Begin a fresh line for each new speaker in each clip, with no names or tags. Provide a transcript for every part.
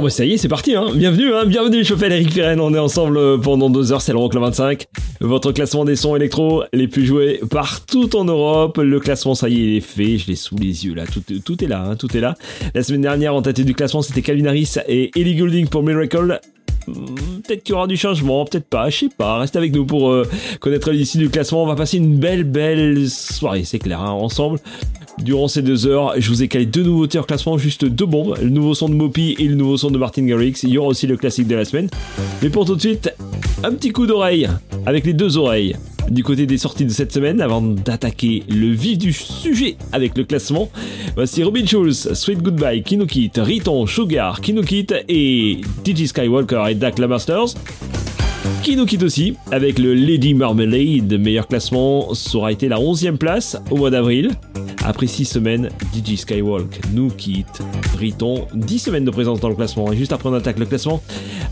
Bon bah ça y est, c'est parti hein. Bienvenue hein, bienvenue, je m'appelle Eric Pirenne, on est ensemble euh, pendant deux heures, c'est l'Euroclub 25. Votre classement des sons électro les plus joués partout en Europe. Le classement, ça y est, il est fait, je l'ai sous les yeux là, tout, tout est là, hein, tout est là. La semaine dernière, en tête du classement, c'était Calvin Harris et Ellie Goulding pour Miracle. Hmm, Peut-être qu'il y aura du changement, peut-être pas, je sais pas. Restez avec nous pour euh, connaître l'issue du classement. On va passer une belle, belle soirée, c'est clair, hein, ensemble. Durant ces deux heures, je vous ai calé deux nouveautés en classement, juste deux bombes. Le nouveau son de Mopi et le nouveau son de Martin Garrix. Il y aura aussi le classique de la semaine. Mais pour tout de suite, un petit coup d'oreille, avec les deux oreilles. Du côté des sorties de cette semaine, avant d'attaquer le vif du sujet avec le classement, voici Robin Schulz, Sweet Goodbye, Kinukit, Riton, Sugar, Kinukit et DJ Skywalker et Dak Lamasters. Qui nous quitte aussi avec le Lady Marmalade. Meilleur classement, ça aura été la 11e place au mois d'avril. Après 6 semaines, DJ Skywalk nous quitte. Riton, 10 semaines de présence dans le classement. Et juste après, on attaque le classement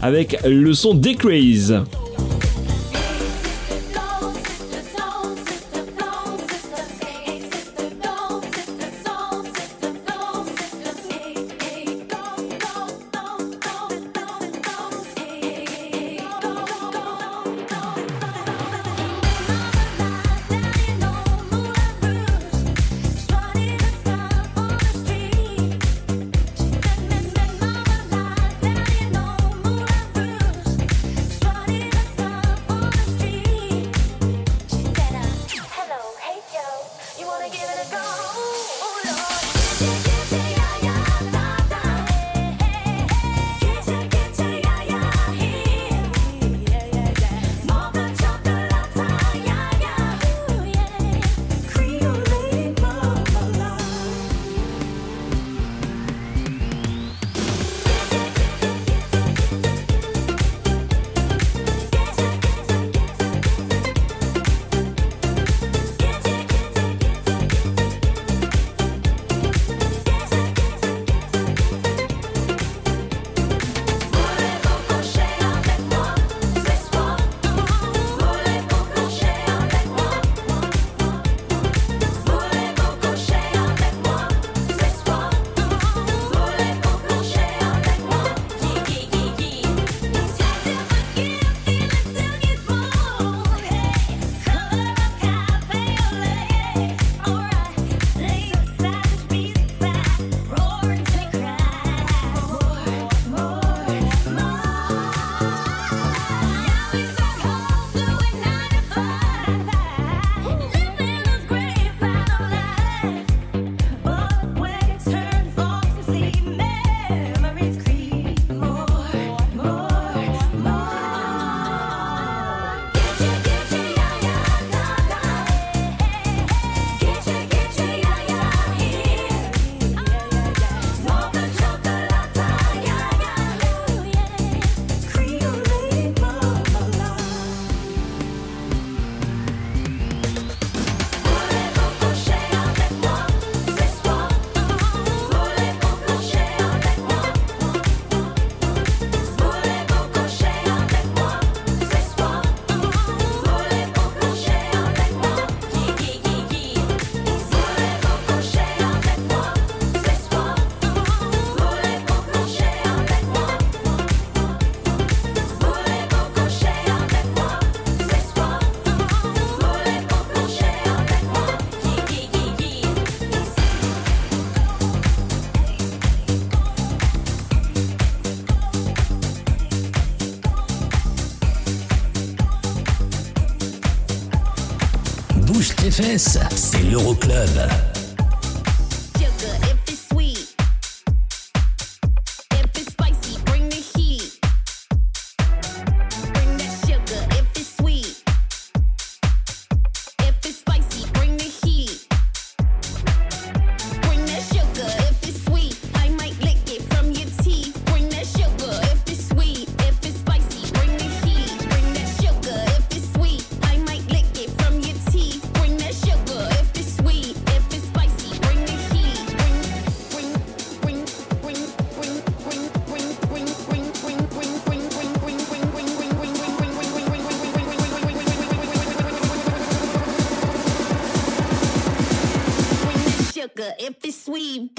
avec le son Decraze.
C'est l'Euroclub.
if it's sweet.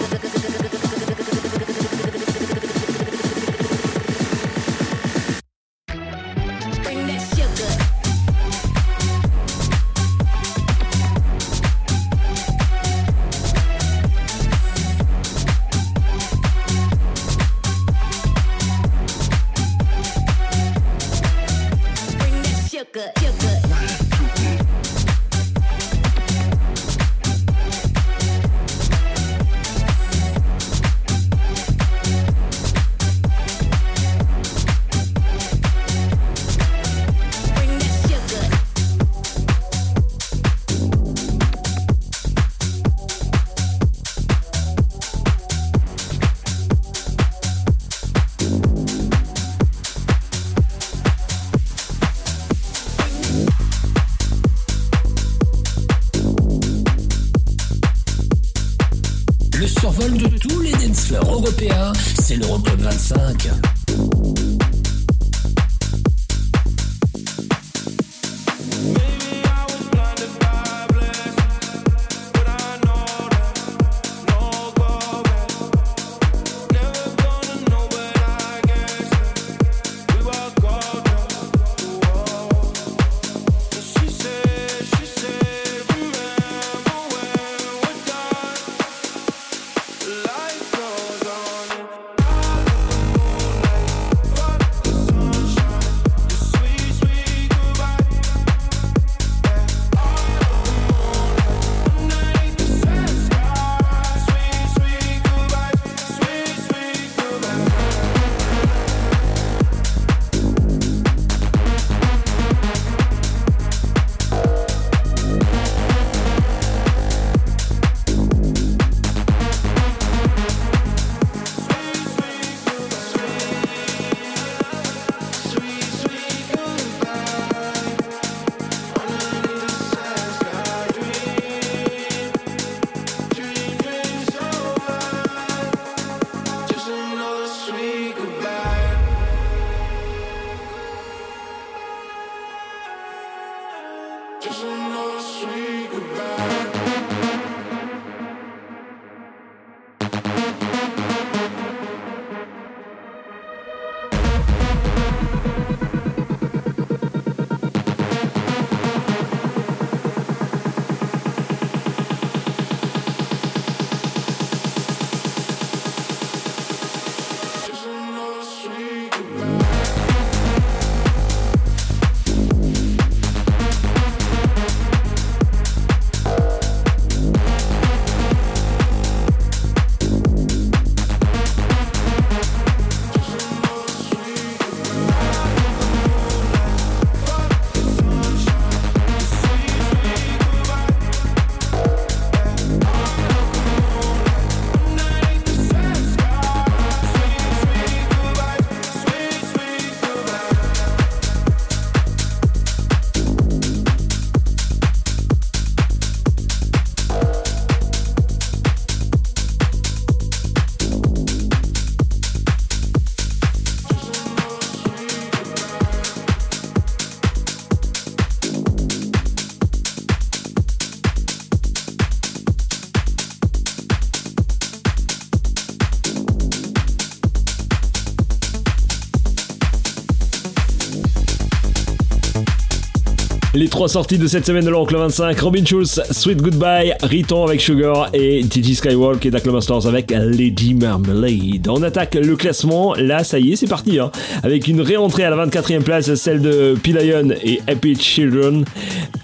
Les
trois sorties de cette semaine de l'Euroclub 25, Robin Schulz, Sweet Goodbye, Riton avec Sugar et TG Skywalk et Dark Masters avec Lady Marmalade. On attaque le classement, là ça y est c'est parti, hein. avec une réentrée à la 24e place, celle de Pilion et Happy Children,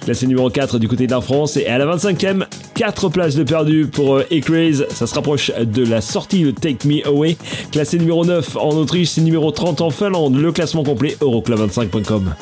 classé numéro 4 du côté de France, et à la 25e, 4 places de perdu pour euh, Ecraze, ça se rapproche de la sortie de Take Me Away, classé numéro 9 en Autriche, c'est numéro 30 en Finlande, le classement complet euroclub25.com.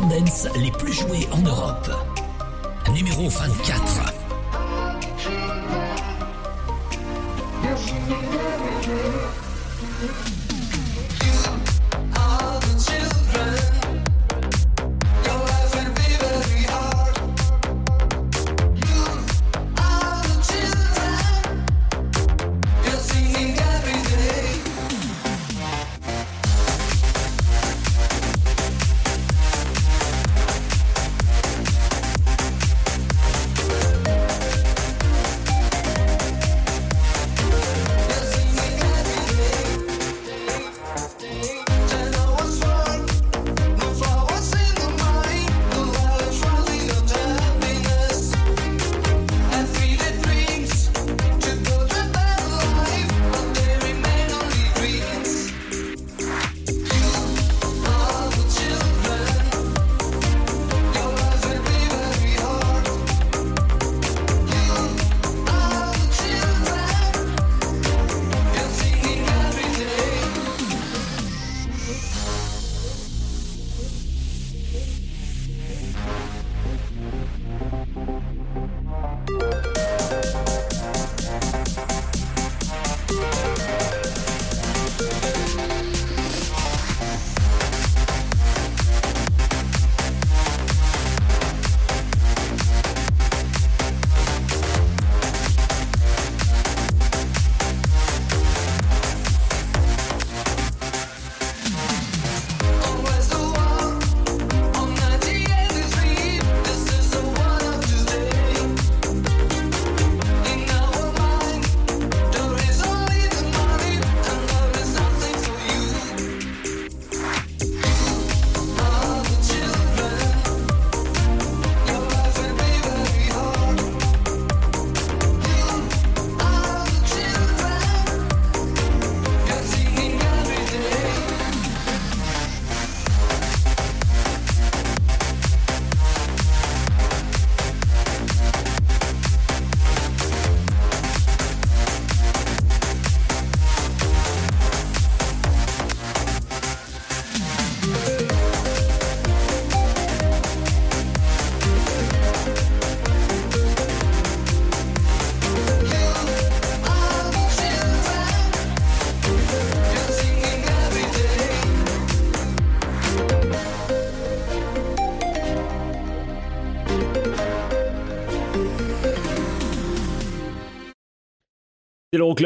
classement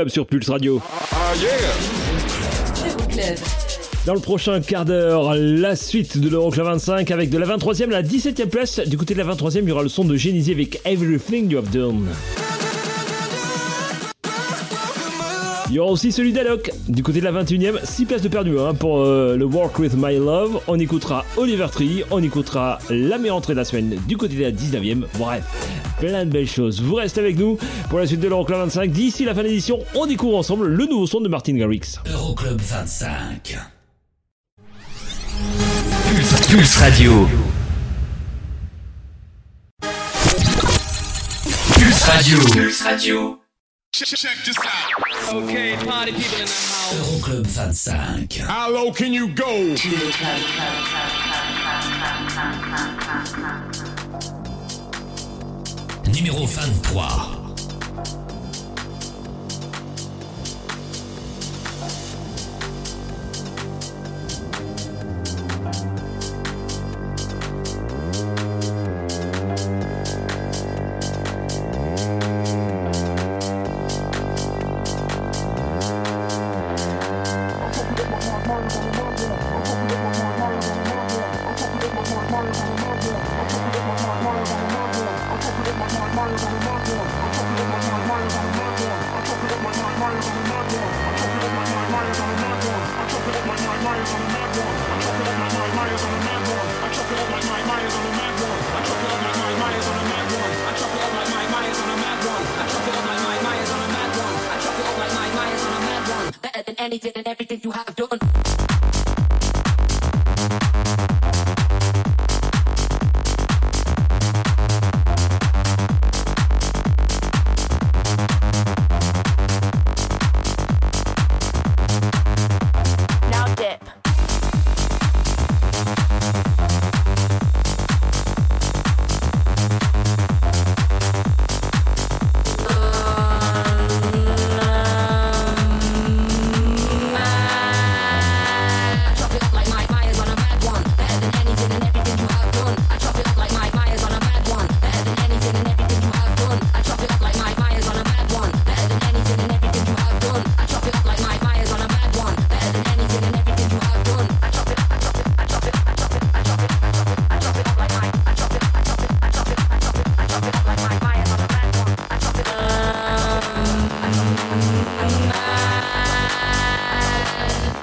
Sur Pulse Radio. Dans le prochain quart d'heure, la suite de l'Euroclub 25 avec de la 23e à la 17e place. Du côté de la 23e, il y aura le son de Genesis avec Everything You Have Done. Il y aura aussi celui d'Alok. Du côté de la 21e, 6 places de perdu hein, pour euh, le Work With My Love. On écoutera Oliver Tree, on écoutera la meilleure entrée de la semaine du côté de la 19e. Bref, plein de belles choses. Vous restez avec nous pour la suite de l'Euroclub 25. D'ici la fin de l'édition, on découvre ensemble le nouveau son de Martin Garrix.
Euroclub 25. Pulse, Pulse Radio. Pulse Radio. Pulse Radio.
Okay, party people in the house.
Euroclub 25.
How low can you go?
Numéro 23.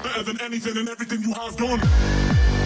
Better than anything and everything you have done.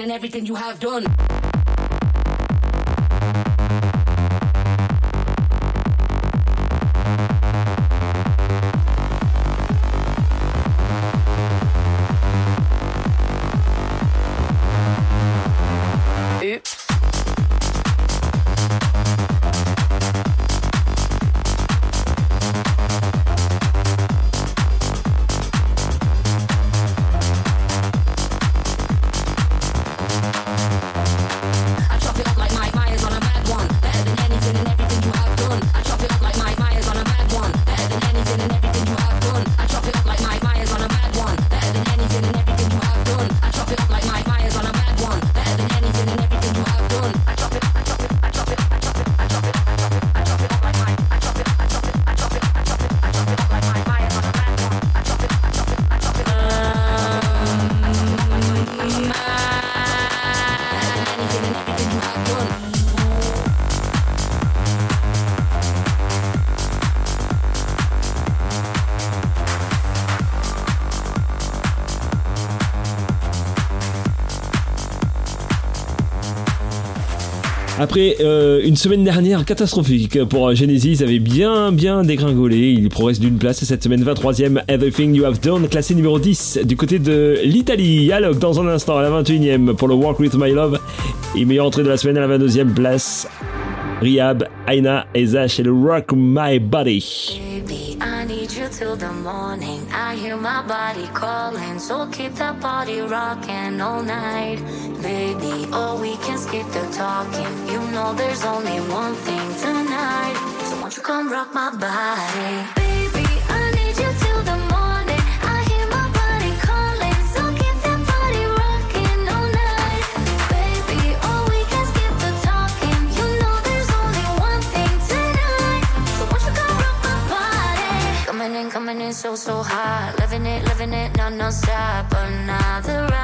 And everything you have done.
Après euh, une semaine dernière catastrophique pour euh, Genesis, ils avaient bien bien dégringolé. Il progresse d'une place et cette semaine 23e Everything You Have Done, classé numéro 10 du côté de l'Italie. Alok dans un instant à la 21e pour le Walk With My Love. Et meilleure entrée de la semaine à la 22e place. Rihab, Aina et Zach et le Rock My Body.
Baby, I need you till the morning. I hear my body calling, so keep that body rocking all night. Baby, oh, we skip the talking. You know there's only one thing tonight. So won't you come rock my body? Baby, I need you till the morning. I hear my body calling, so keep that body rocking all night. Baby, oh, we can skip the talking. You know there's only one thing tonight. So won't you come rock my body? Coming in, coming in so, so hot. Living it, living it, no, no stop. Another round,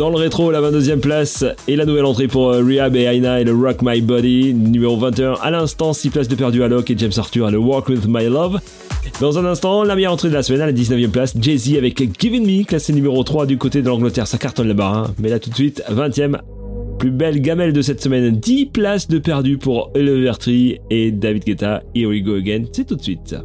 Dans
le rétro, la 22e place et la nouvelle entrée pour euh, Rehab et Aina et le Rock My Body. Numéro 21, à l'instant, 6 places de perdu à Locke et James Arthur à le Walk With My Love. Dans un instant, la meilleure entrée de la semaine à la 19e place, Jay-Z avec Giving Me, classé numéro 3 du côté de l'Angleterre. Ça cartonne là-bas, hein. mais là tout de suite, 20e, plus belle gamelle de cette semaine. 10 places de perdu pour Elevertree et David Guetta. Here we go again, c'est tout de suite.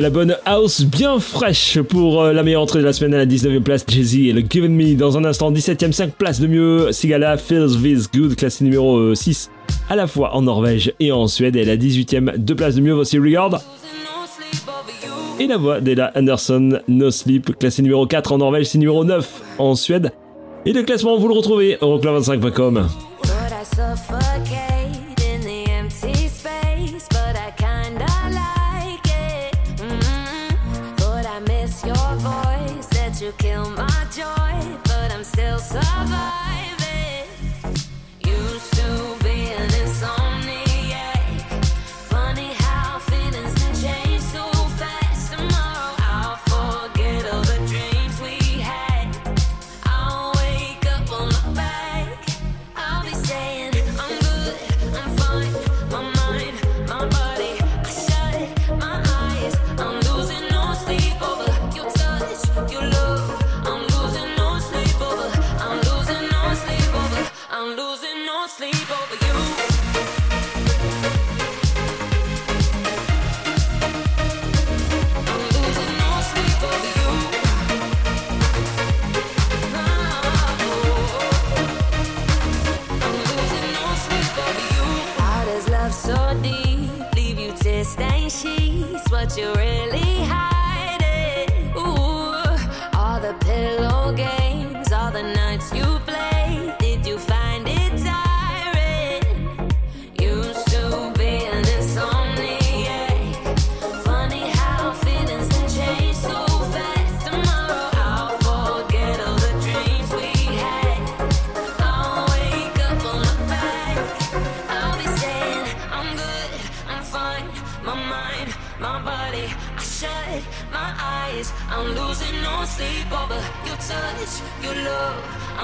la bonne house bien fraîche pour euh, la meilleure entrée de la semaine à la 19e place, Jay-Z et le Given Me. Dans un instant, 17e, 5 places de mieux, Sigala, Feels This Good, classé numéro euh, 6, à la fois en Norvège et en Suède. Et la 18e, 2 places de mieux, voici Regard. Et la voix d'Ella Anderson, No Sleep, classé numéro 4 en Norvège, c'est numéro 9 en Suède. Et le classement, vous le retrouvez
au 25com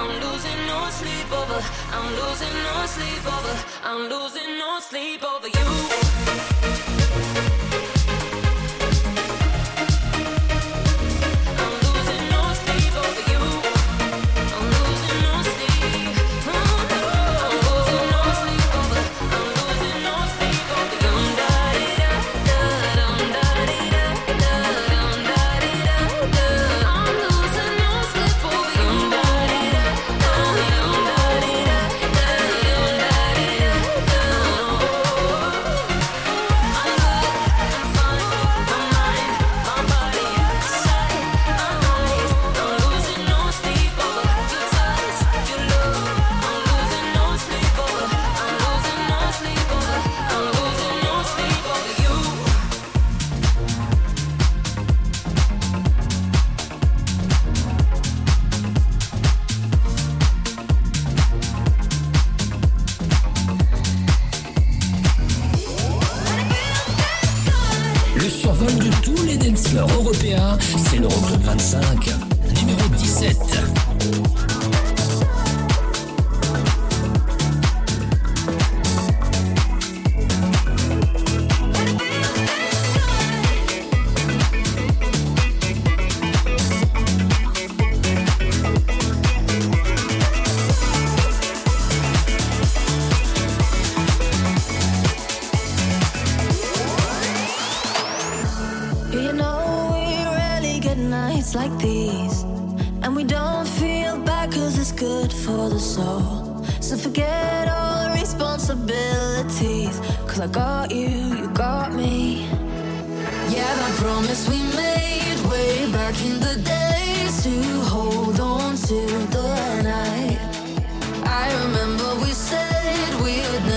I'm losing no sleep over. I'm losing no sleep over. I'm losing no sleep over you. these. And we don't feel bad cause it's good for the soul. So forget all the responsibilities. Cause I got you, you got me. Yeah, that promise we made way back in the days to hold on to the night. I remember we said we would never.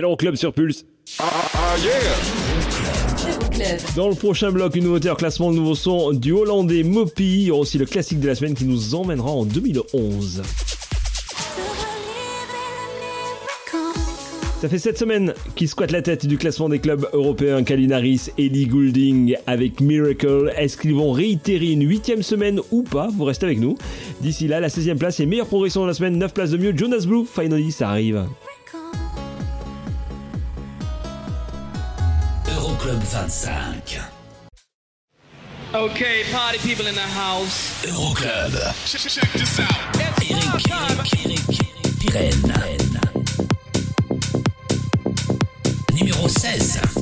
C'est l'Euroclub sur Pulse. Dans le prochain bloc, une nouveauté en classement, le nouveau son du Hollandais Mopi. Il y aura aussi le classique de la semaine qui nous emmènera en 2011. Ça fait cette semaine qui squatte la tête du classement des clubs européens Kalinaris, Ellie Goulding avec Miracle. Est-ce qu'ils vont réitérer une huitième semaine ou pas? Vous restez avec nous. D'ici là, la 16e place et meilleure progression de la semaine, 9 places de mieux. Jonas Blue, finally, ça arrive.
25.
Okay, party people in the house.
Euroclub.
Check, check this out.
Eric, Eric, Eric, Pirenne. Numéro 16.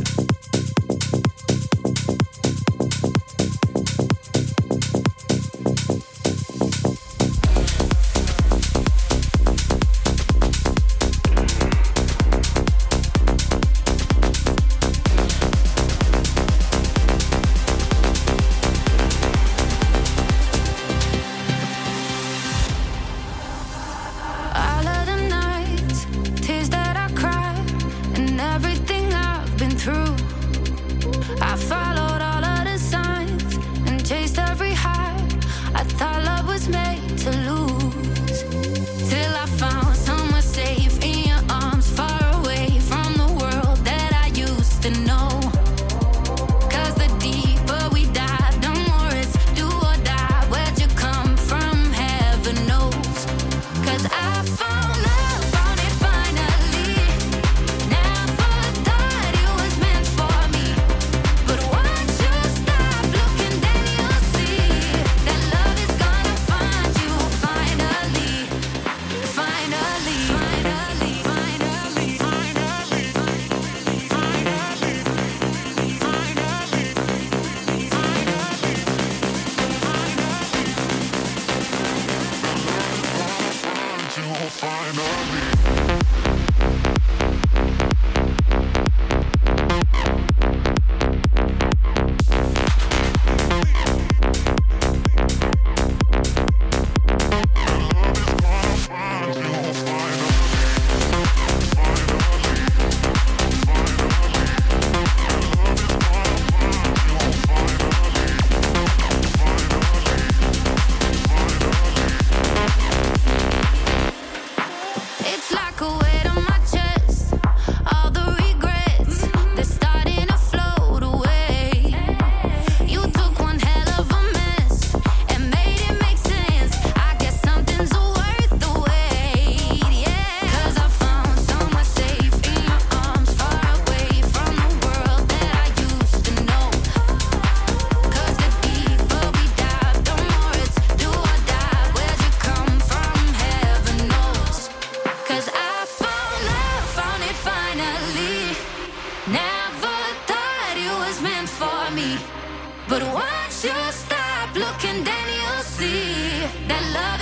But once you stop looking, then you'll see that love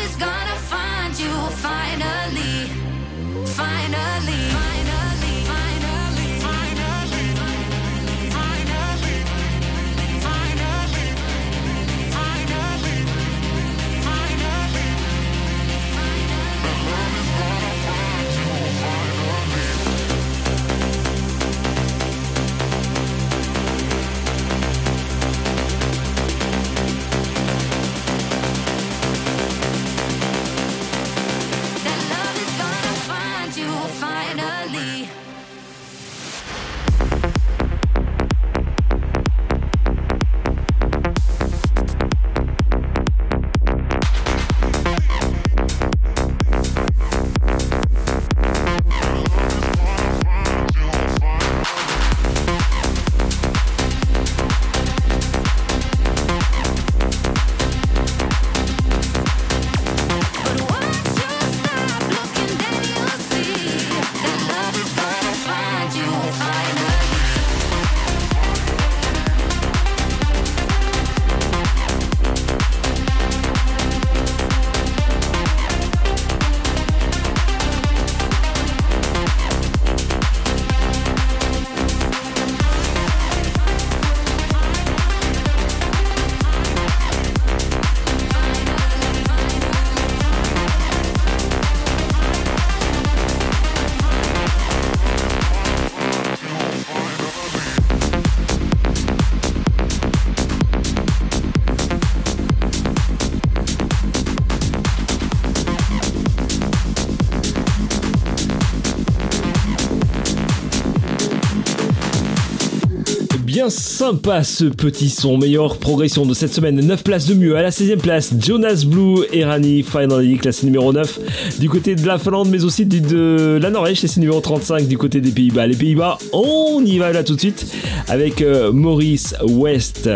Sympa ce petit son, meilleure progression de cette semaine, 9 places de mieux. À la 16e place, Jonas Blue et Rani Finally, classé numéro 9 du côté de la Finlande, mais aussi de la Norvège, classé numéro 35 du côté des Pays-Bas. Les Pays-Bas, on y va là tout de suite avec euh, Maurice West.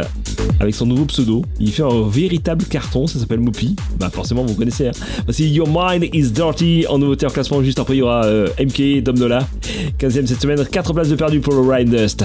Avec son nouveau pseudo, il fait un véritable carton, ça s'appelle Moopy. Bah forcément vous connaissez. Hein. Voici Your Mind is Dirty en nouveauté en classement. Juste après il y aura euh, MK, Dom Dola. 15ème cette semaine, 4 places de perdu pour le Ride Dust.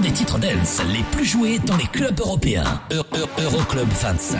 des titres dance les plus joués dans les clubs européens. Euroclub
-Euro 25.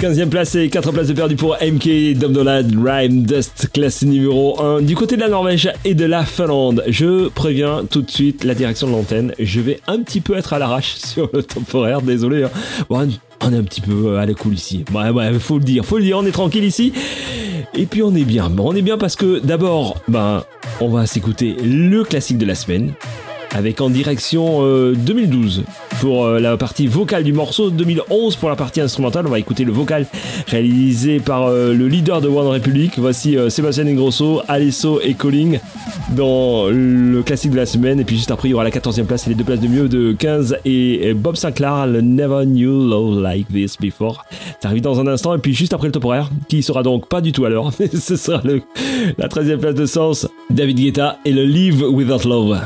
15e place et 4 places de perdu pour MK Domdolad Rhyme Dust, classé numéro 1 du côté de la Norvège et de la Finlande. Je préviens tout de suite la direction de l'antenne, je vais un petit peu être à l'arrache sur le temporaire, désolé. Hein. On est un petit peu à la cool ici. Ouais, ouais, faut le dire, faut le dire, on est tranquille ici. Et puis on est bien. On est bien parce que d'abord, ben, on va s'écouter le classique de la semaine avec en direction euh, 2012 pour euh, la partie vocale du morceau, 2011 pour la partie instrumentale. On va écouter le vocal réalisé par euh, le leader de One Republic. Voici euh, Sébastien Ingrosso, Alesso et Colling dans le classique de la semaine. Et puis juste après, il y aura la 14e place et les deux places de mieux de 15 et Bob Sinclair, le Never Knew Love Like This Before. Ça arrive dans un instant. Et puis juste après le top horaire, qui sera donc pas du tout à l'heure, ce sera la 13e place de Sens, David Guetta et le Live Without Love.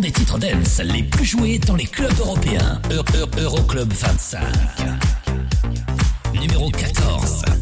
des titres dance les plus joués dans les clubs européens. Euroclub Euro, 25. Numéro 14.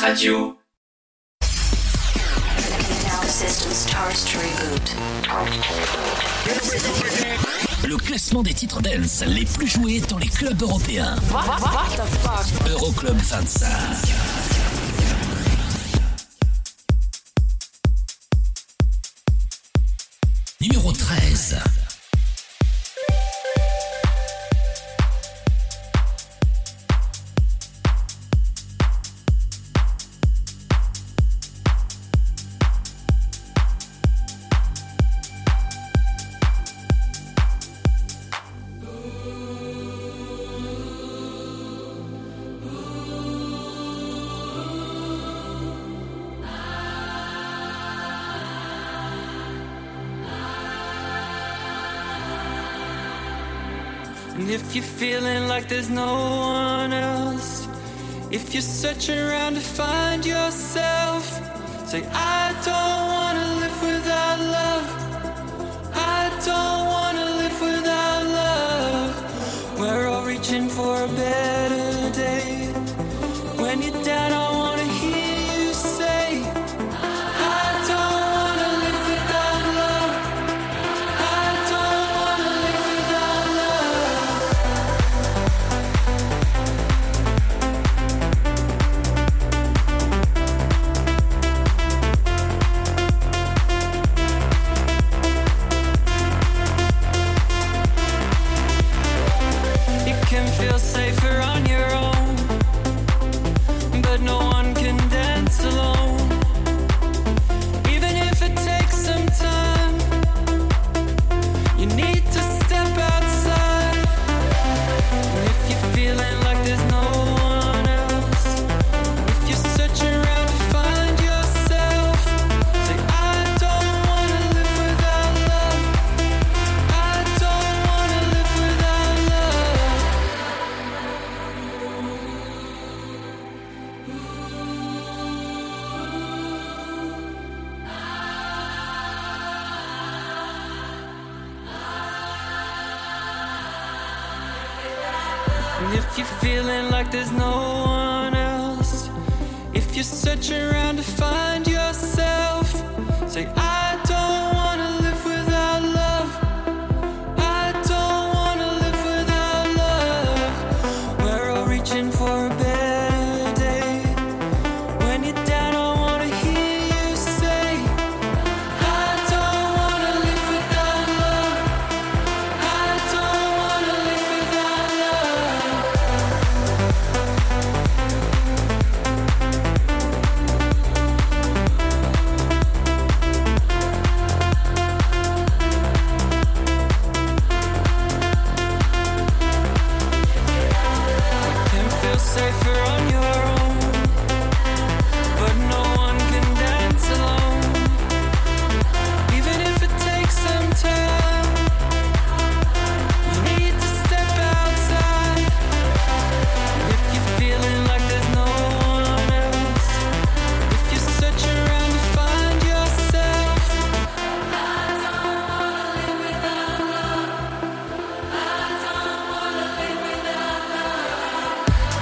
Radio. Le classement des titres dance les plus joués dans les clubs européens.
Sẽ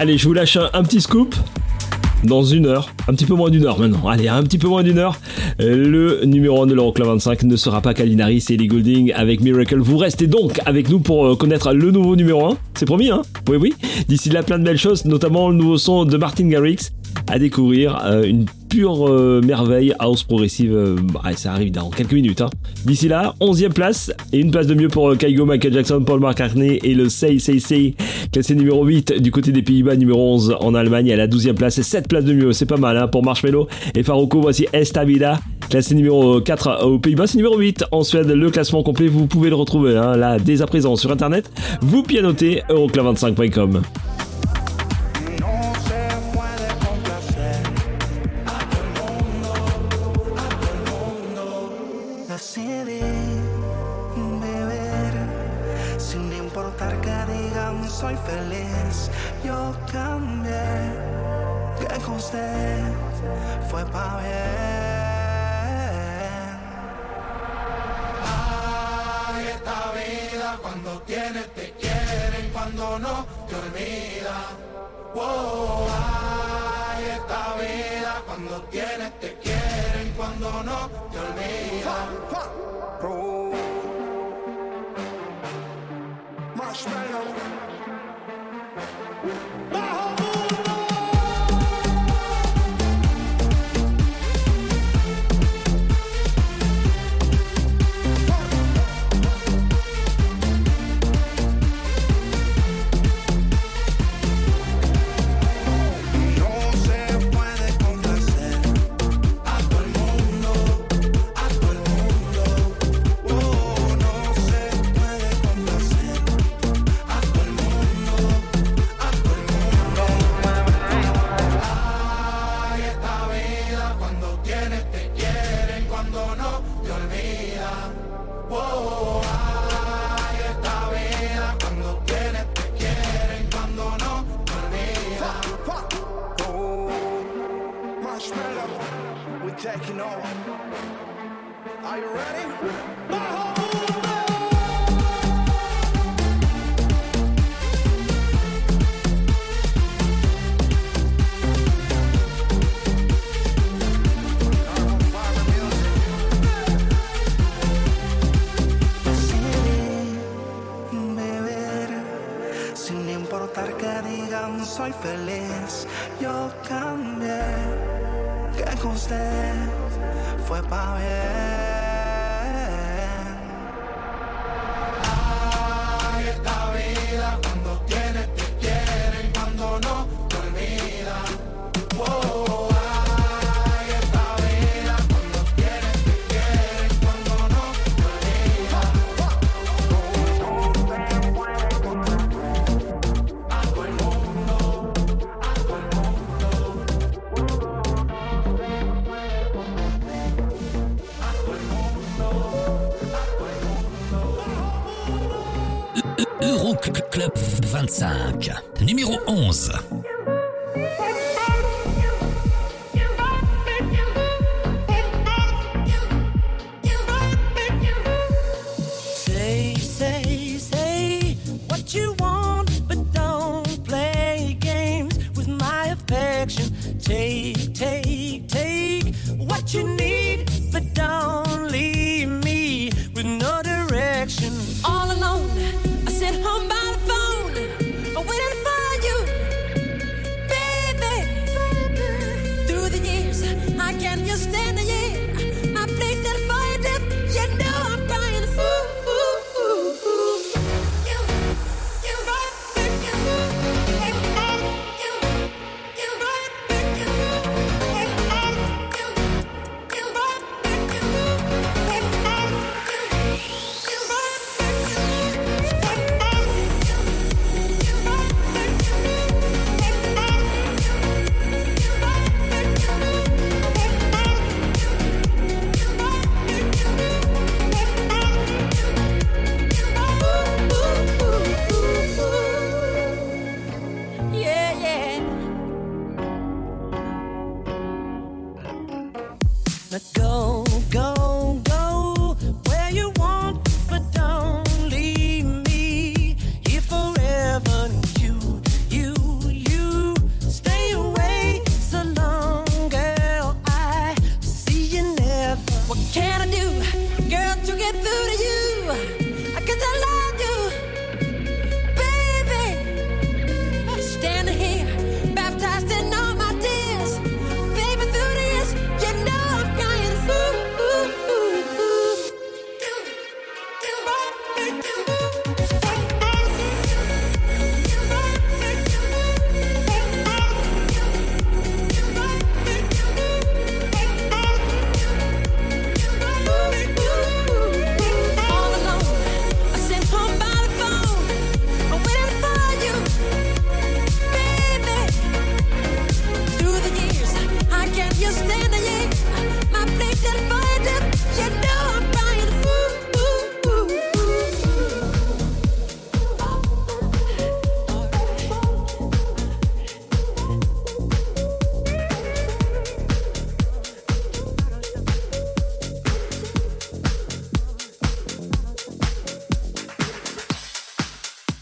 Allez, je vous lâche un, petit scoop. Dans une heure, un petit peu moins d'une heure maintenant. Allez, un petit peu moins d'une heure. euh, Le numéro 1 de l'Euroclub 25 ne sera pas Kalinari, c'est Ellie Goulding avec Miracle. Vous restez donc avec nous pour euh, connaître le nouveau numéro 1. C'est promis, hein? Oui, oui. D'ici là, plein de belles choses, notamment le nouveau son de Martin Garrix à découvrir. euh, une pure merveille house progressive. bah, ça arrive dans quelques minutes. hein. D'ici là, 11e place et une place de mieux pour Kygo, Michael Jackson, Paul McCartney et le Say Say Say, classé numéro 8 du côté des Pays-Bas, numéro 11 en Allemagne à la 12e place et 7 places de mieux. C'est pas mal hein, pour Marshmello et Farouko. Voici Esta Vida, classé numéro 4 aux Pays-Bas, c'est numéro 8 en Suède. Le classement complet, vous pouvez le retrouver hein, là dès à présent sur internet. Vous pianotez euroclub25.com.
cuando tienes te quieren, cuando no te olvidan.
Oh, esta vida cuando tienes te quieren, cuando no te. Oh,
marshmallow, we're taking over. Are you ready?
Soy feliz. Yo cambié, que con usted fue pa' bien.
Esta vida
Euroclub 25, numéro 11.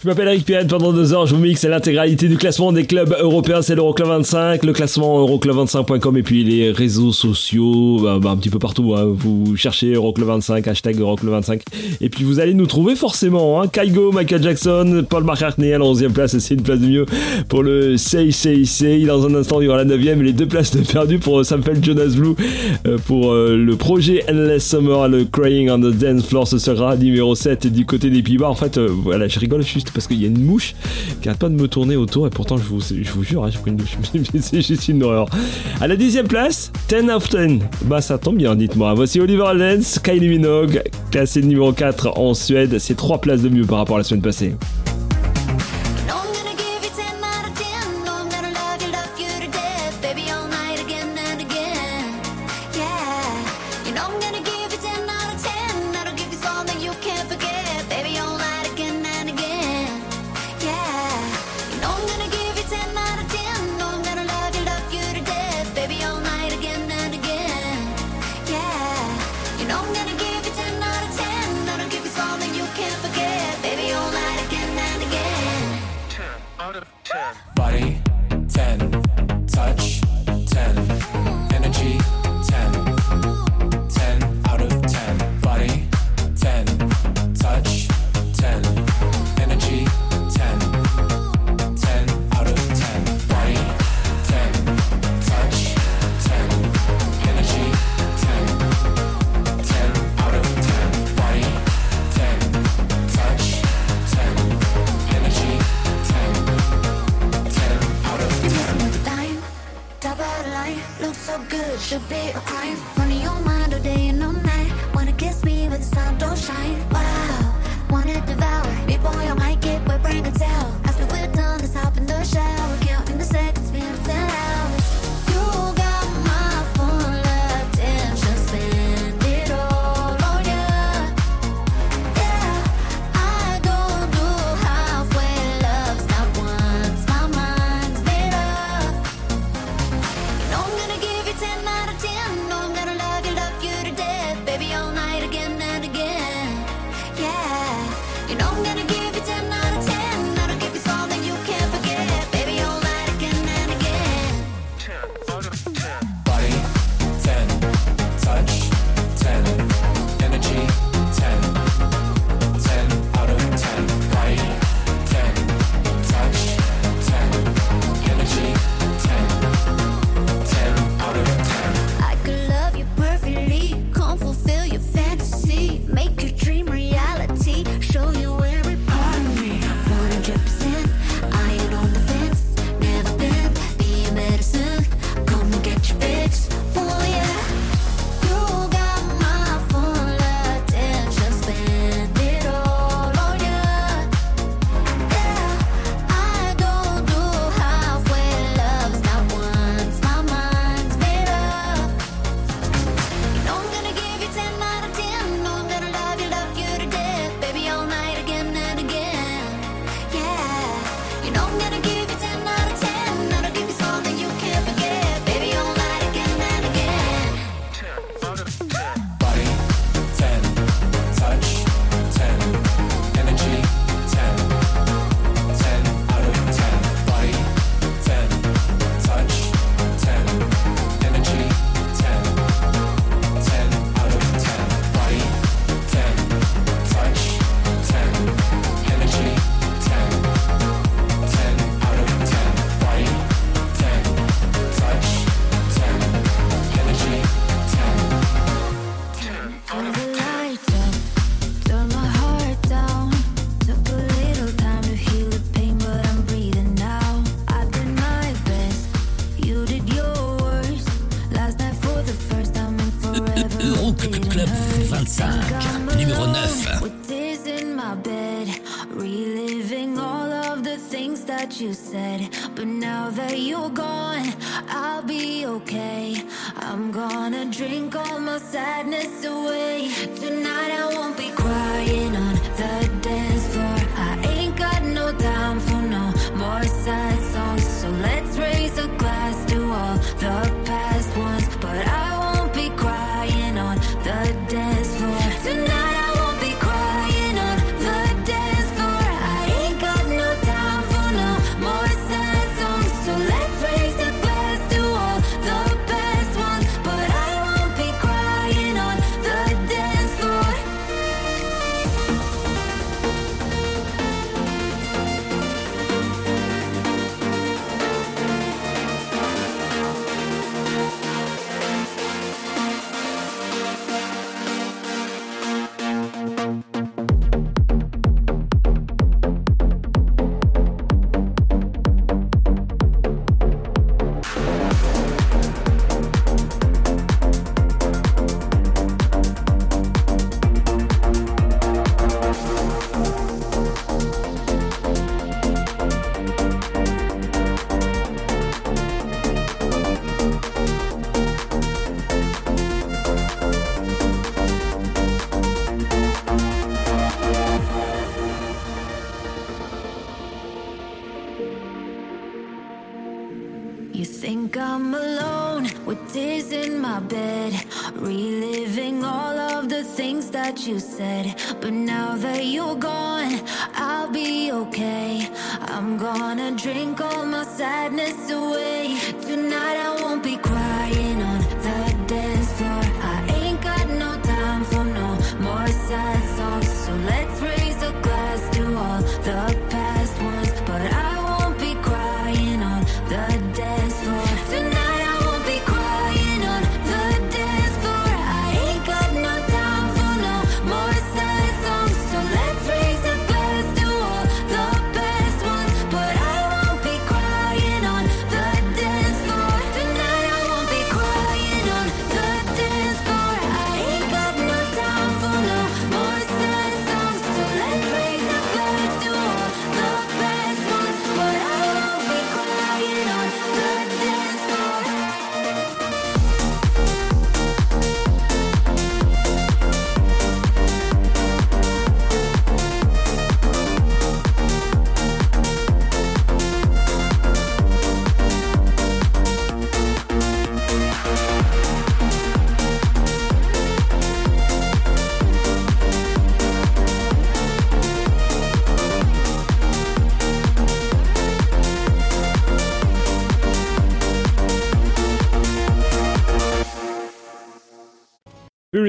Je m'appelle Eric Pirette, pendant deux heures je vous mixe l'intégralité du classement des clubs européens, c'est l'Euroclub 25, le classement euroclub25.com et puis les réseaux sociaux, bah, bah, un petit peu partout, hein. vous cherchez Euroclub 25, hashtag Euroclub 25 et puis vous allez nous trouver forcément. Hein. Kaigo, Michael Jackson, Paul McCartney à la 11 e place, c'est une place de mieux pour le CICICI, dans un instant il y aura la 9 e les deux places de perdu pour euh, Sample Jonas Blue, euh, pour euh, le projet Endless Summer, le Crying on the Dance Floor, ce sera numéro 7 du côté des Pays-Bas, en fait voilà je rigole juste parce qu'il y a une mouche qui arrête pas de me tourner autour et pourtant je vous, jure, hein, j'ai pris une mouche, c'est juste une horreur. À la dixième place, 10 of 10. Bah ça tombe bien, dites-moi. Voici Oliver Lenz, Kylie Minogue, classé numéro 4 en Suède. C'est 3 places de mieux par rapport à la semaine passée.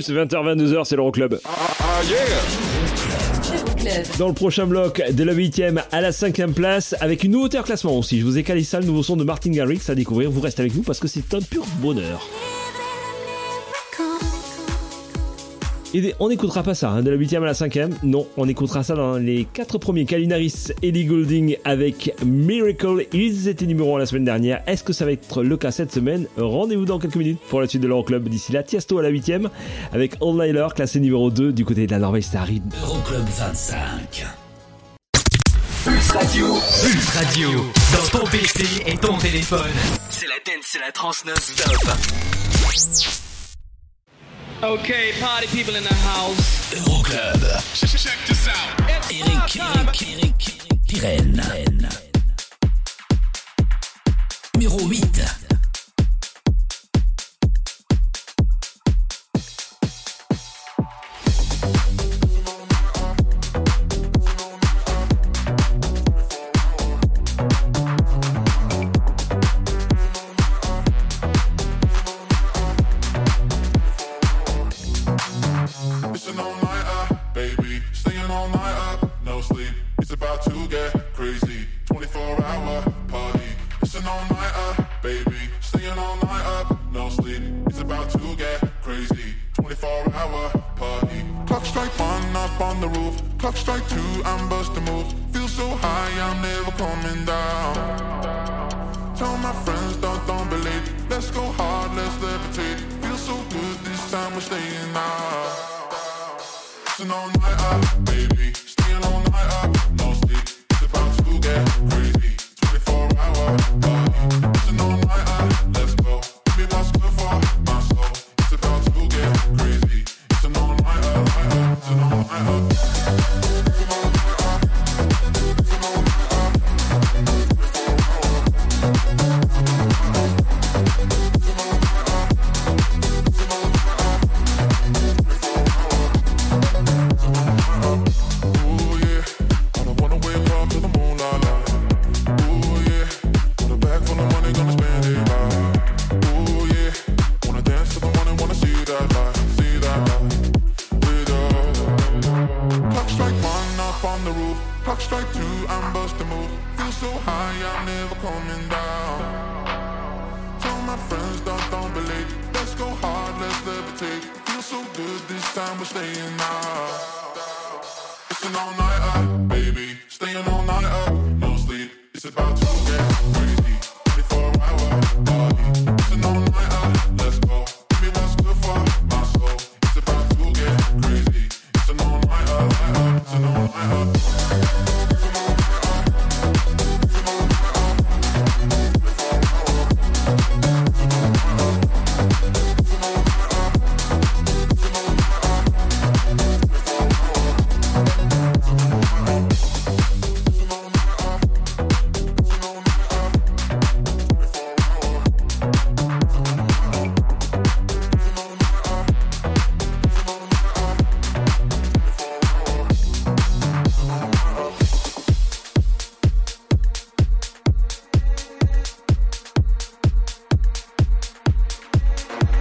20h-22h, c'est l'Euroclub. Ah. ah Dans le prochain bloc, de la 8ème à la 5ème place, avec une nouveauté en classement aussi. Je vous ai calé ça, le nouveau son de Martin Garrix à découvrir. Vous restez avec nous parce que c'est un pur bonheur. Et on n'écoutera pas ça, hein, de la 8 à la 5 Non, on écoutera ça dans les 4 premiers. Kalinaris, Ellie Goulding avec Miracle. Ils étaient numéro 1 la semaine dernière. Est-ce que ça va être le cas cette semaine? Rendez-vous dans quelques minutes pour la suite de l'Euroclub. D'ici là, Tiesto à la 8 avec All Nighter, classé numéro 2 du côté de la Norvège. Ça arrive.
Euroclub 25.
Radio. Pulse Radio. Dans ton PC et ton téléphone. C'est la dance, c'est la trans non-stop.
Okay, party people in the house.
Euroclub.
Check, this out.
Eric, Eric, Eric, Eric, Pirenne. Numéro 8.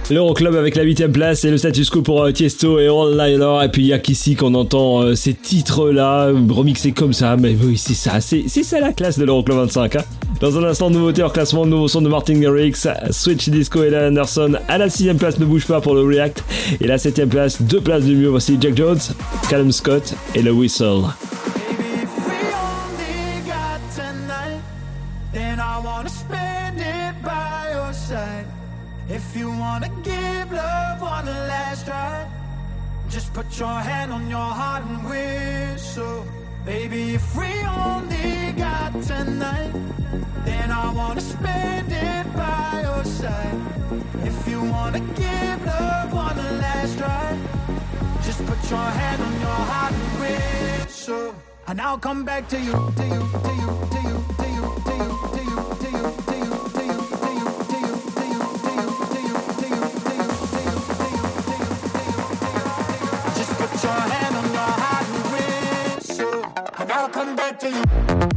L'Euroclub avec la 8ème place et le status quo pour euh, Tiesto et Onliner. Et puis il y a qu'ici qu'on entend euh, ces titres-là remixés comme ça. Mais oui, c'est ça. C'est, ça la classe de l'Euroclub 25. Hein. Dans un instant, nouveauté hors classement, nouveau son de Martin Garrix, Switch Disco et Alan Anderson. À la 6ème place, ne bouge pas pour le React. Et la 7ème place, deux places du mieux, voici Jack Jones, Callum Scott et le Whistle.
give love one last try. Just put your hand on your heart and whistle, and I'll come back to you, to you, to you, to you, to you, to you, to you, to you, to. Your hand on your heart and whistle, and I'll come back to you.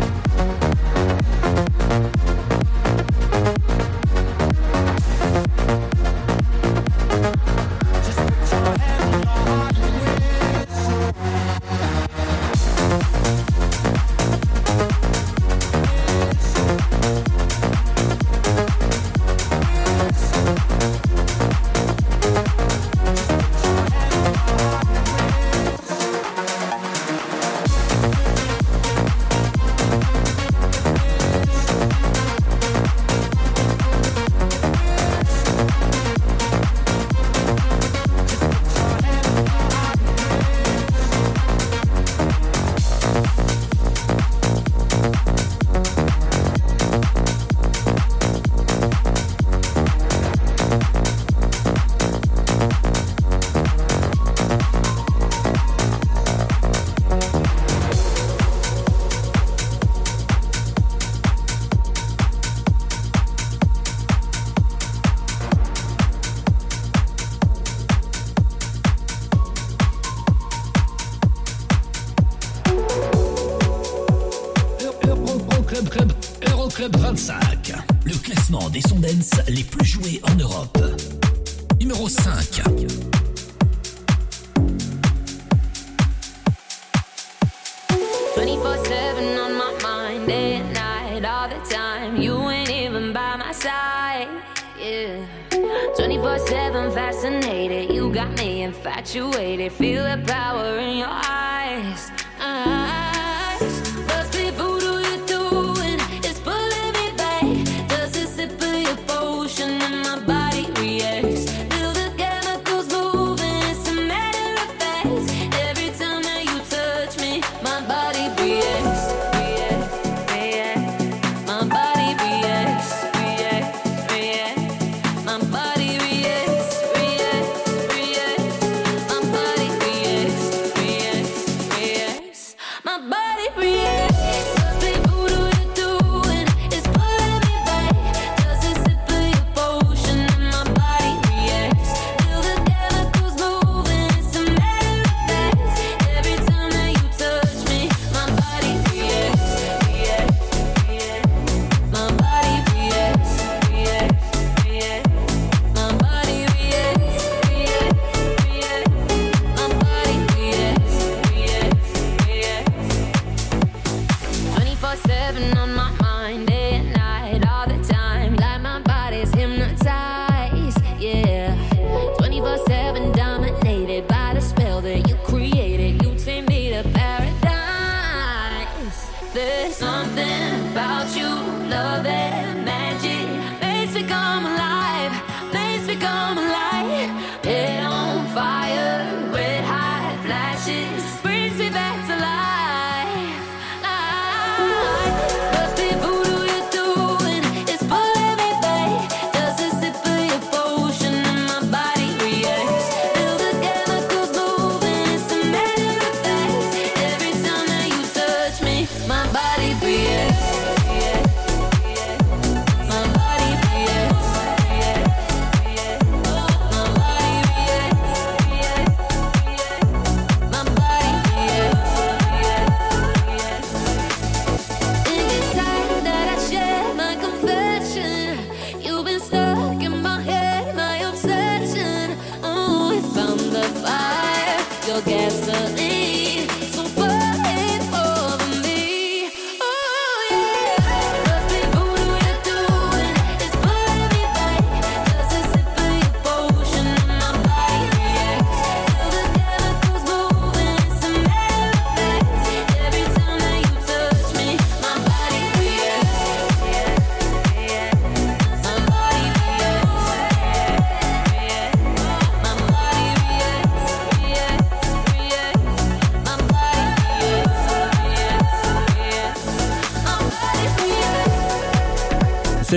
des sons les plus joués en Europe. Numéro 5.
infatuated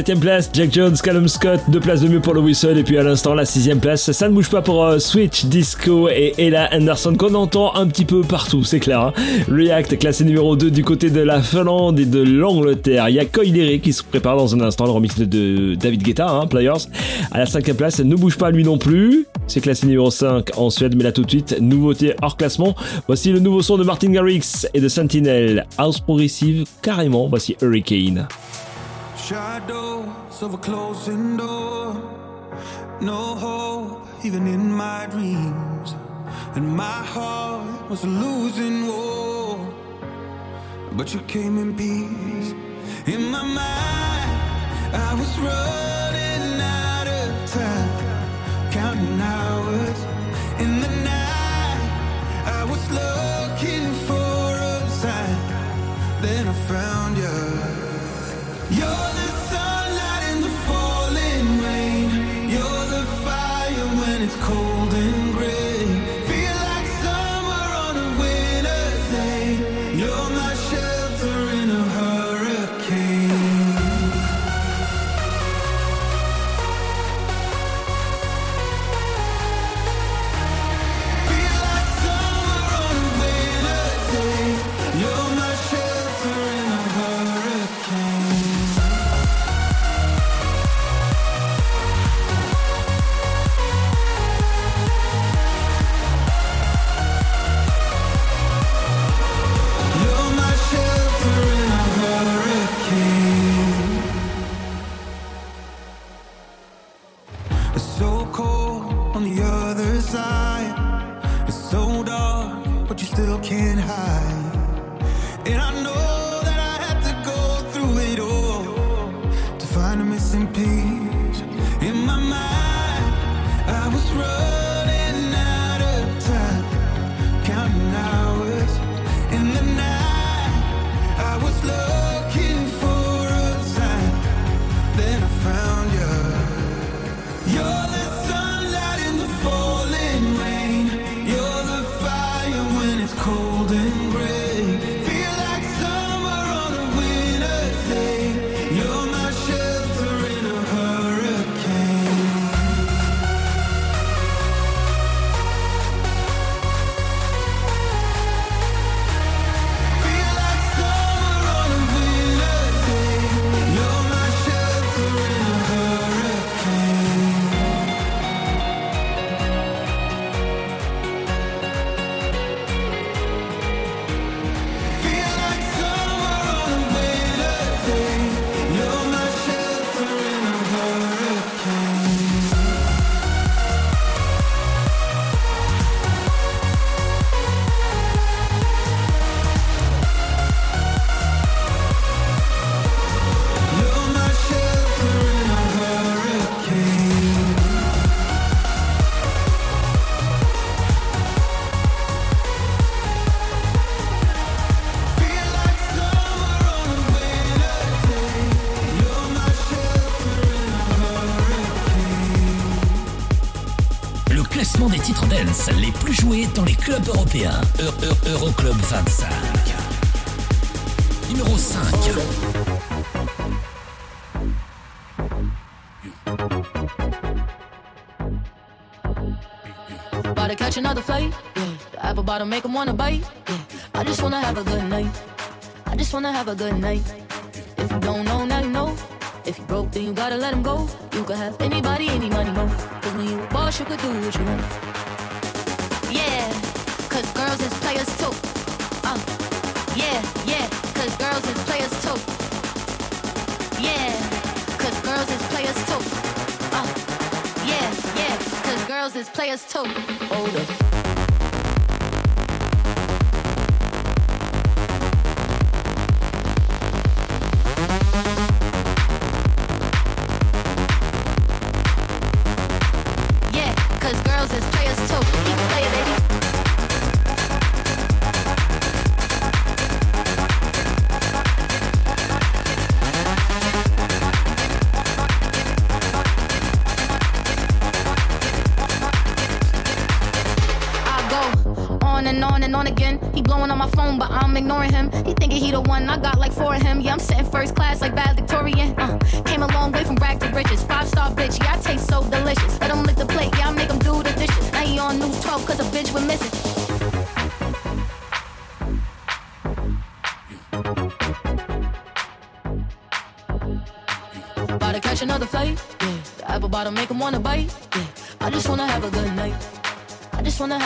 7ème place, Jack Jones, Callum Scott, deux places de mieux pour le Whistle. Et puis à l'instant, la 6ème place, ça ne bouge pas pour euh, Switch, Disco et Ella Anderson qu'on entend un petit peu partout, c'est clair. Hein React, classé numéro 2 du côté de la Finlande et de l'Angleterre. Il y a Coilere qui se prépare dans un instant, le remix de, David Guetta, hein, Players. À la 5ème place, ne bouge pas lui non plus. C'est classé numéro 5 en Suède, mais là tout de suite, nouveauté hors classement. Voici le nouveau son de Martin Garrix et de Sentinel, House Progressive, carrément. Voici Hurricane.
Shadows of a closing door. No hope, even in my dreams. And my heart was a losing war. But you came in peace. In my mind, I was running. jouer dans les clubs européens. E, e, Euroclub 25. Numéro 5.
About to catch another fight. Yeah. The apple bottom make them wanna bite. Yeah. I just wanna have a good night. I just wanna have a good night. If you don't know, now you know. If you broke, then you gotta let him go. You could have anybody, any money, mo. Cause when you a boss, you could do what you want. cause girls is players too. Uh, yeah, yeah, cause girls is players too. Yeah, cause girls is players too. Uh, yeah, yeah, cause girls is players too. Hold up.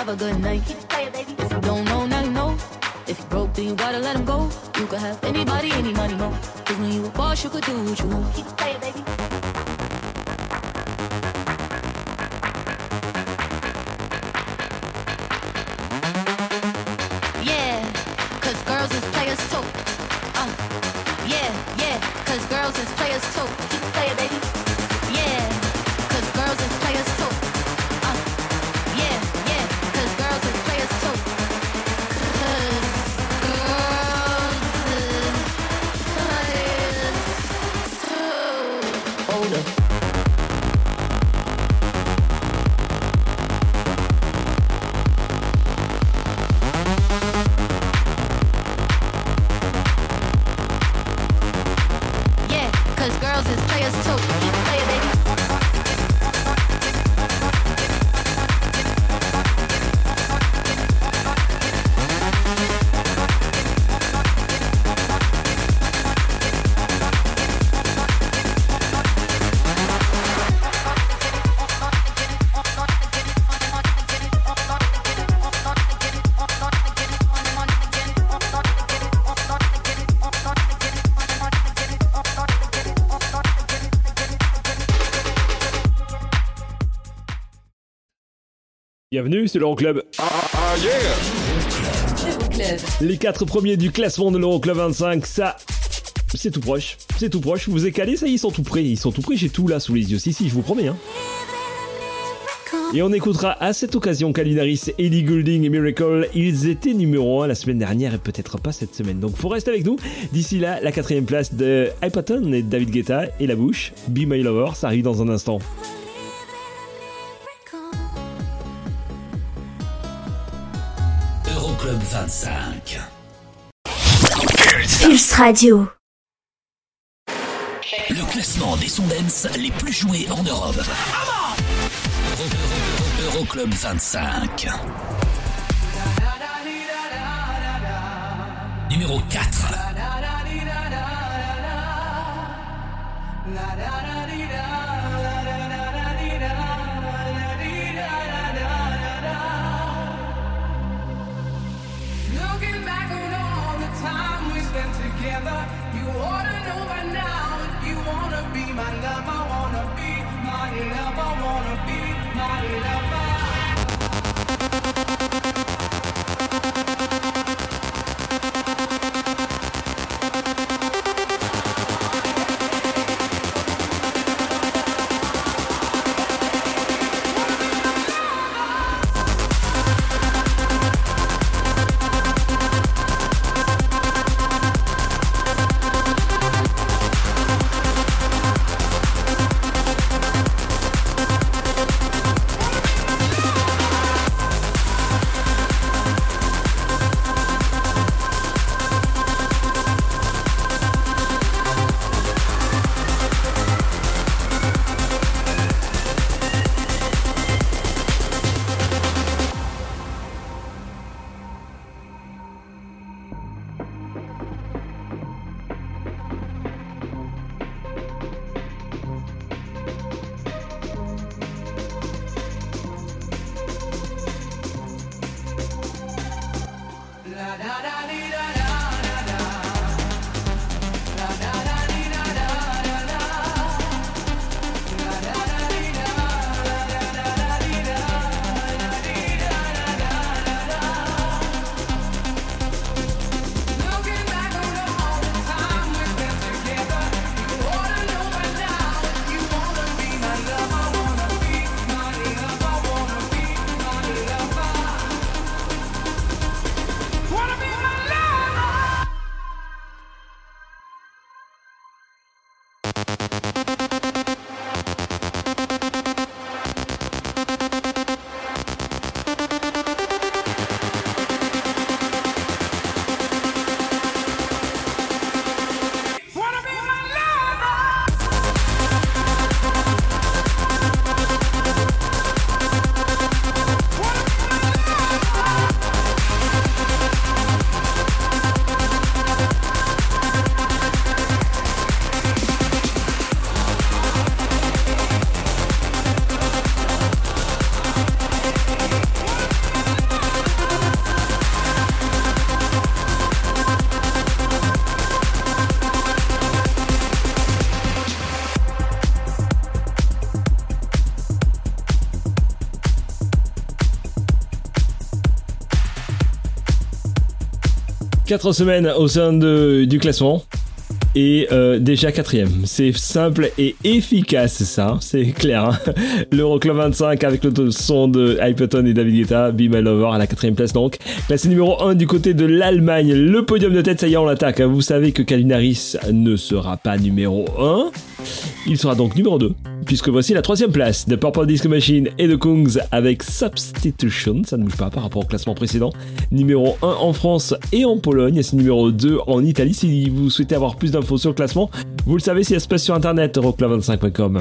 have a good night.
Bienvenue, c'est l'Euroclub.
Euroclub.
Les quatre premiers du classement de l'Euroclub 25, ça. C'est tout proche, c'est tout proche. Vous êtes calés, ça y est, ils sont tout prêts. Ils sont tout prêts, j'ai tout là sous les yeux. Si, si, je vous promets. Hein. Et on écoutera à cette occasion Kalinaris, Ellie Goulding et Miracle. Ils étaient numéro 1 la semaine dernière et peut-être pas cette semaine. Donc faut rester avec nous. D'ici là, la quatrième place de Hypaton et David Guetta et la bouche. Be My Lover, ça arrive dans un instant.
Euroclub 25.
Pulse Radio.
Le classement des sons les plus joués en Europe. Euro- Euro- Euroclub 25. Numéro 4.
4 semaines au sein du classement et euh, déjà quatrième. C'est simple et efficace ça, c'est clair. Hein L'Euroclub 25 avec le son de Hyperton et David Guetta, Be My Lover à la quatrième place donc. Classé numéro 1 du côté de l'Allemagne, le podium de tête, ça y est on l'attaque. Vous savez que Calvin ne sera pas numéro 1. Il sera donc numéro 2. Puisque voici la troisième place de Purple Disco Machine et de Kungs avec Substitution. Ça ne bouge pas par rapport au classement précédent. Numéro 1 en France et en Pologne. Et c'est numéro 2 en Italie. Si vous souhaitez avoir plus d'infos sur le classement, vous le savez, se passe sur internet, euroclub25.com.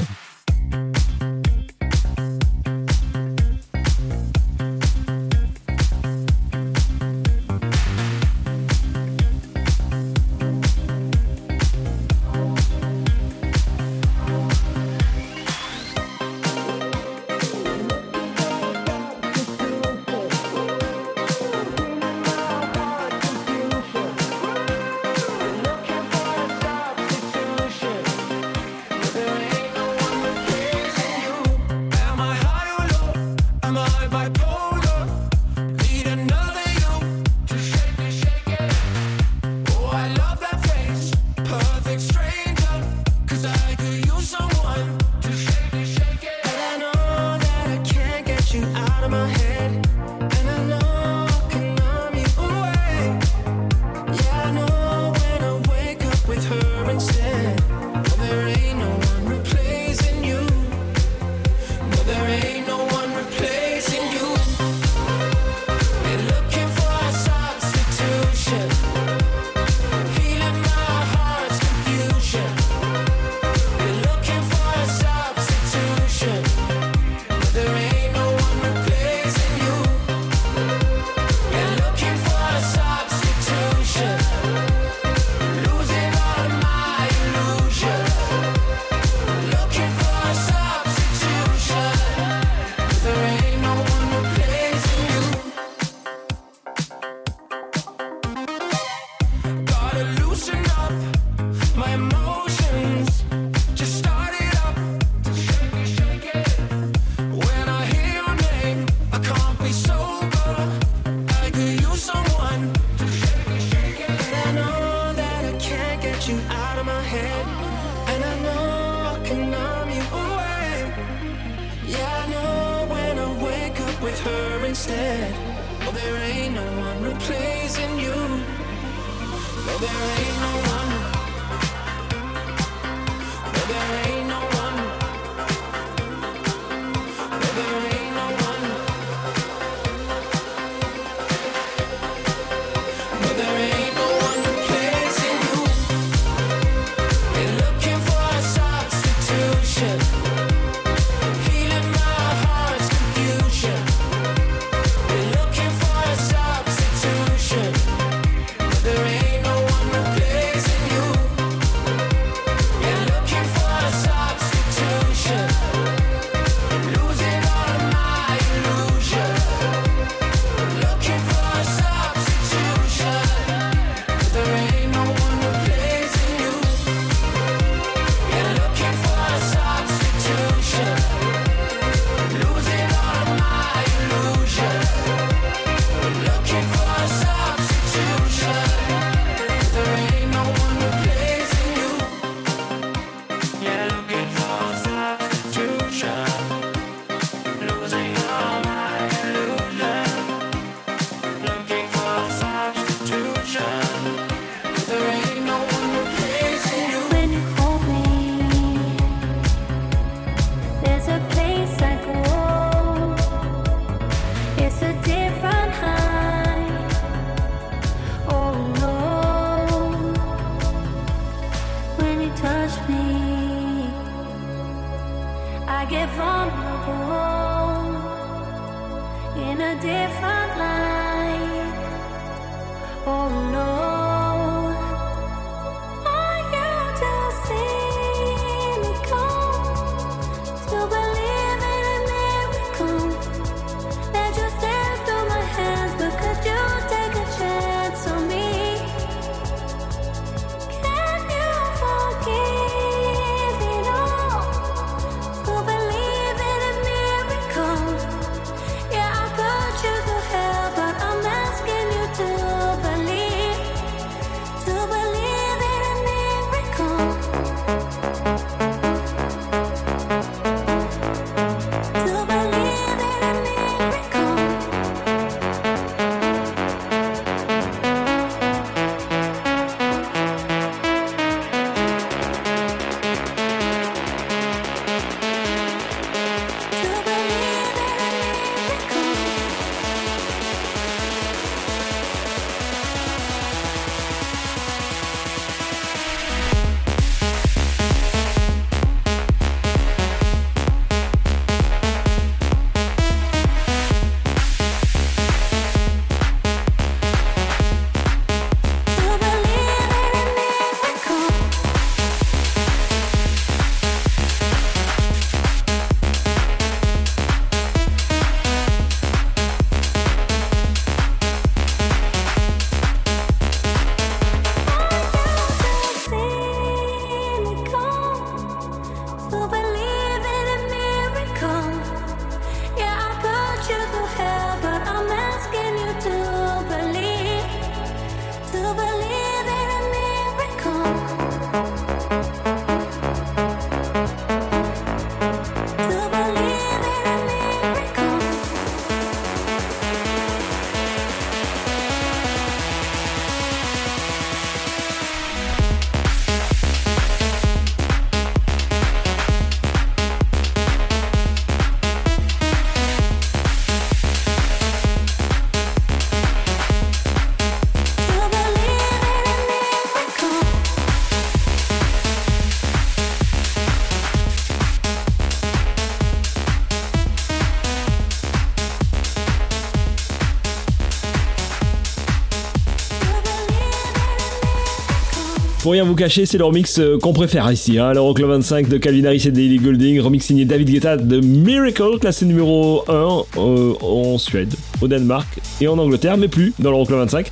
Pour rien vous cacher, c'est leur mix euh, qu'on préfère ici. Hein. L'Euroclub 25 de Calvin Harris et Daily Golding, remix signé David Guetta de Miracle, classé numéro 1 euh, en Suède, au Danemark et en Angleterre, mais plus dans le l'Euroclub 25.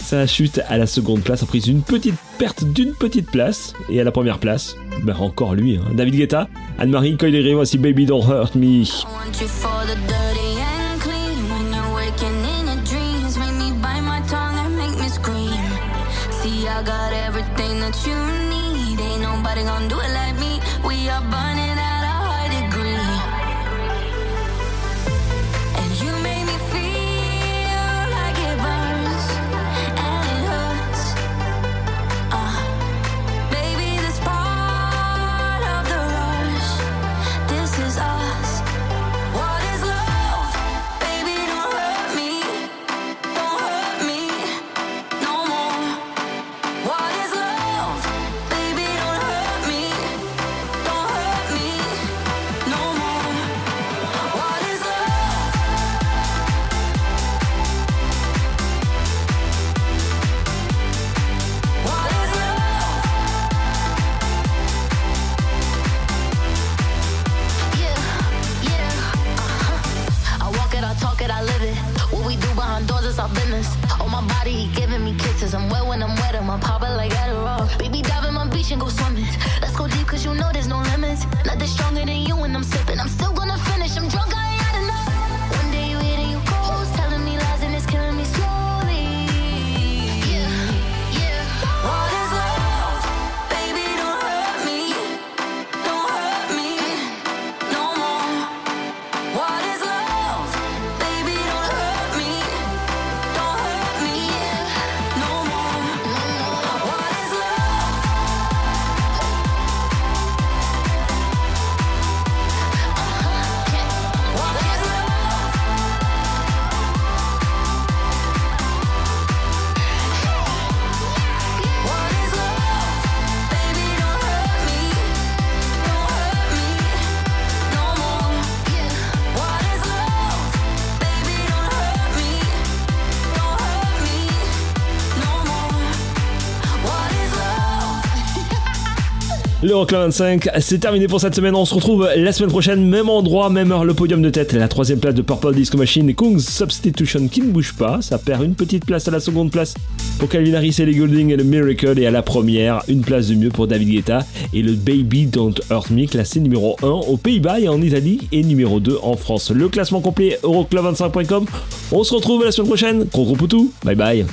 Ça chute à la seconde place a pris une petite perte d'une petite place. Et à la première place, ben, encore lui. Hein. David Guetta, Anne-Marie Coilery, voici Baby Don't Hurt Me.
what you need. Ain't nobody gonna do it like me. We are. I'm a popper like Adderall. Baby, dive in my beach and go swimming. Let's go deep, cause you know there's no limits. Nothing stronger than you when I'm sipping.
L'Euroclub 25, c'est terminé pour cette semaine. On se retrouve la semaine prochaine, même endroit, même heure, le podium de tête. La troisième place de Purple Disco Machine Kung's Substitution qui ne bouge pas. Ça perd une petite place à la seconde place pour Calvin et les Golding et le Miracle. Et à la première, une place de mieux pour David Guetta et le Baby Don't Hurt Me, classé numéro 1 aux Pays-Bas et en Italie et numéro 2 en France. Le classement complet Euroclub25.com. On se retrouve la semaine prochaine. Gros gros poutou. Bye bye.